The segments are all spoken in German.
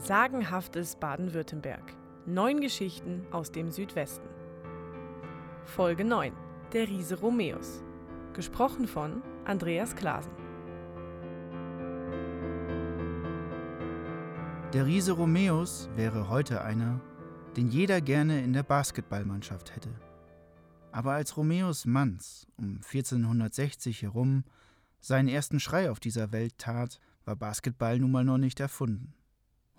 Sagenhaftes Baden-Württemberg. Neun Geschichten aus dem Südwesten. Folge 9. Der Riese Romeus. Gesprochen von Andreas Klasen. Der Riese Romeus wäre heute einer, den jeder gerne in der Basketballmannschaft hätte. Aber als Romeus Manz um 1460 herum seinen ersten Schrei auf dieser Welt tat, war Basketball nun mal noch nicht erfunden.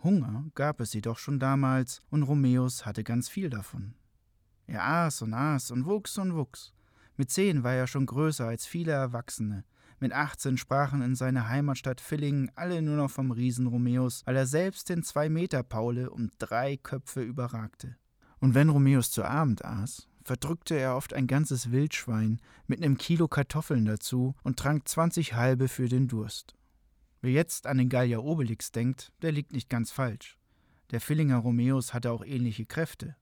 Hunger gab es jedoch schon damals und Romeus hatte ganz viel davon. Er aß und aß und wuchs und wuchs. Mit zehn war er schon größer als viele Erwachsene. Mit 18 sprachen in seiner Heimatstadt Villingen alle nur noch vom Riesen Romeus, weil er selbst den Zwei-Meter-Paule um drei Köpfe überragte. Und wenn Romeus zu Abend aß, verdrückte er oft ein ganzes Wildschwein mit einem Kilo Kartoffeln dazu und trank 20 halbe für den Durst. Wer jetzt an den Gallier Obelix denkt, der liegt nicht ganz falsch. Der Villinger Romeus hatte auch ähnliche Kräfte.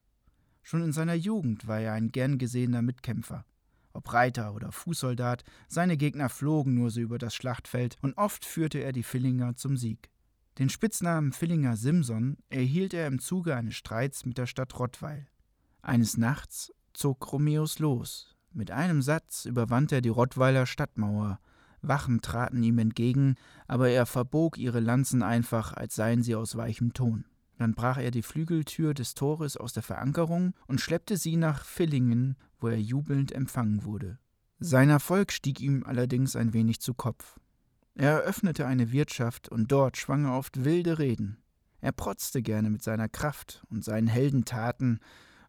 Schon in seiner Jugend war er ein gern gesehener Mitkämpfer. Ob Reiter oder Fußsoldat, seine Gegner flogen nur so über das Schlachtfeld und oft führte er die Villinger zum Sieg. Den Spitznamen Villinger Simson erhielt er im Zuge eines Streits mit der Stadt Rottweil. Eines Nachts zog Romeus los. Mit einem Satz überwand er die Rottweiler Stadtmauer, Wachen traten ihm entgegen, aber er verbog ihre Lanzen einfach, als seien sie aus weichem Ton. Dann brach er die Flügeltür des Tores aus der Verankerung und schleppte sie nach Villingen, wo er jubelnd empfangen wurde. Sein Erfolg stieg ihm allerdings ein wenig zu Kopf. Er eröffnete eine Wirtschaft und dort schwang er oft wilde Reden. Er protzte gerne mit seiner Kraft und seinen Heldentaten,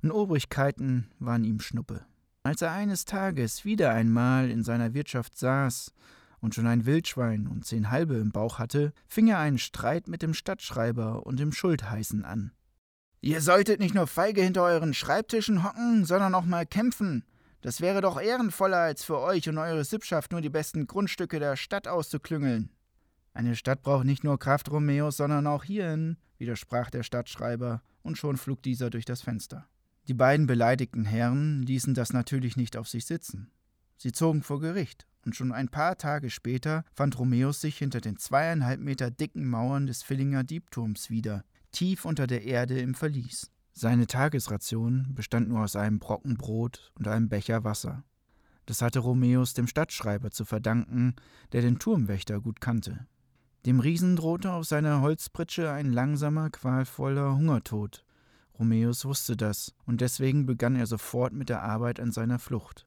und Obrigkeiten waren ihm Schnuppe. Als er eines Tages wieder einmal in seiner Wirtschaft saß und schon ein Wildschwein und zehn Halbe im Bauch hatte, fing er einen Streit mit dem Stadtschreiber und dem Schultheißen an. Ihr solltet nicht nur feige hinter euren Schreibtischen hocken, sondern auch mal kämpfen. Das wäre doch ehrenvoller, als für euch und eure Sippschaft nur die besten Grundstücke der Stadt auszuklüngeln. Eine Stadt braucht nicht nur Kraft Romeos, sondern auch hierhin, widersprach der Stadtschreiber, und schon flog dieser durch das Fenster. Die beiden beleidigten Herren ließen das natürlich nicht auf sich sitzen. Sie zogen vor Gericht und schon ein paar Tage später fand Romeus sich hinter den zweieinhalb Meter dicken Mauern des Villinger Diebturms wieder, tief unter der Erde im Verlies. Seine Tagesration bestand nur aus einem Brocken Brot und einem Becher Wasser. Das hatte Romeus dem Stadtschreiber zu verdanken, der den Turmwächter gut kannte. Dem Riesen drohte auf seiner Holzpritsche ein langsamer, qualvoller Hungertod. Romeus wusste das, und deswegen begann er sofort mit der Arbeit an seiner Flucht.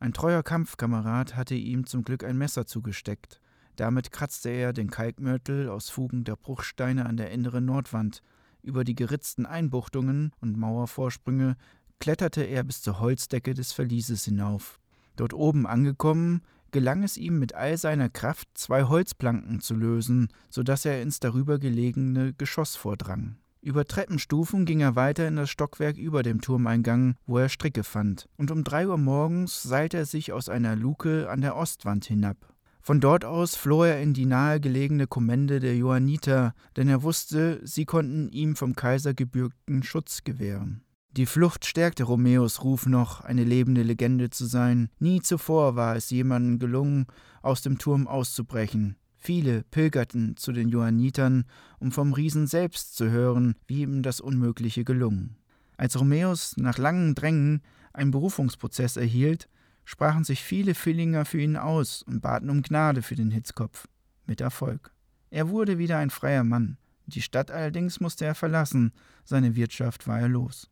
Ein treuer Kampfkamerad hatte ihm zum Glück ein Messer zugesteckt. Damit kratzte er den Kalkmörtel aus Fugen der Bruchsteine an der inneren Nordwand. Über die geritzten Einbuchtungen und Mauervorsprünge kletterte er bis zur Holzdecke des Verlieses hinauf. Dort oben angekommen, gelang es ihm mit all seiner Kraft, zwei Holzplanken zu lösen, so dass er ins darüber gelegene Geschoss vordrang. Über Treppenstufen ging er weiter in das Stockwerk über dem Turmeingang, wo er Stricke fand, und um drei Uhr morgens seilte er sich aus einer Luke an der Ostwand hinab. Von dort aus floh er in die nahegelegene Kommende der Johanniter, denn er wusste, sie konnten ihm vom Kaiser gebürgten Schutz gewähren. Die Flucht stärkte Romeos Ruf noch, eine lebende Legende zu sein. Nie zuvor war es jemandem gelungen, aus dem Turm auszubrechen. Viele pilgerten zu den Johannitern, um vom Riesen selbst zu hören, wie ihm das Unmögliche gelungen. Als Romeus nach langem Drängen einen Berufungsprozess erhielt, sprachen sich viele Villinger für ihn aus und baten um Gnade für den Hitzkopf. Mit Erfolg. Er wurde wieder ein freier Mann. Die Stadt allerdings musste er verlassen, seine Wirtschaft war er los.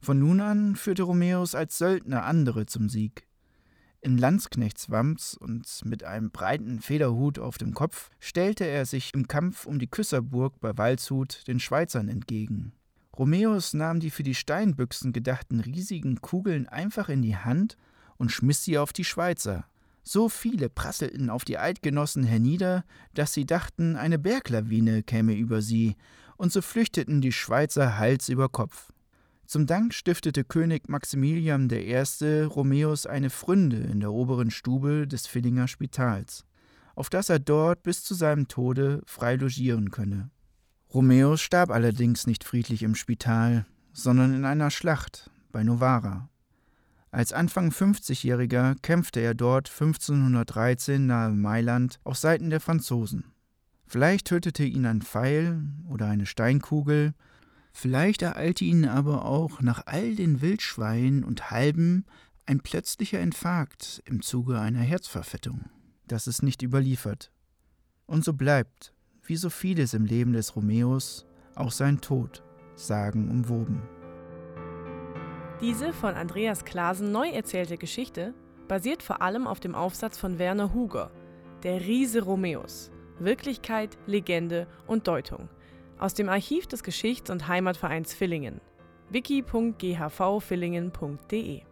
Von nun an führte Romeus als Söldner andere zum Sieg. In Landsknechtswams und mit einem breiten Federhut auf dem Kopf stellte er sich im Kampf um die Küsserburg bei Waldshut den Schweizern entgegen. Romeus nahm die für die Steinbüchsen gedachten riesigen Kugeln einfach in die Hand und schmiss sie auf die Schweizer. So viele prasselten auf die Eidgenossen hernieder, dass sie dachten, eine Berglawine käme über sie, und so flüchteten die Schweizer Hals über Kopf. Zum Dank stiftete König Maximilian I. Romeus eine Fründe in der oberen Stube des Villinger Spitals, auf dass er dort bis zu seinem Tode frei logieren könne. Romeus starb allerdings nicht friedlich im Spital, sondern in einer Schlacht bei Novara. Als Anfang 50-Jähriger kämpfte er dort 1513 nahe Mailand auf Seiten der Franzosen. Vielleicht tötete ihn ein Pfeil oder eine Steinkugel, vielleicht ereilte ihn aber auch nach all den Wildschweinen und Halben ein plötzlicher Infarkt im Zuge einer Herzverfettung. Das ist nicht überliefert. Und so bleibt, wie so vieles im Leben des Romeos, auch sein Tod sagenumwoben. Diese von Andreas Klasen neu erzählte Geschichte basiert vor allem auf dem Aufsatz von Werner Huger, Der Riese Romeus, Wirklichkeit, Legende und Deutung, aus dem Archiv des Geschichts- und Heimatvereins Villingen, wiki.ghvvillingen.de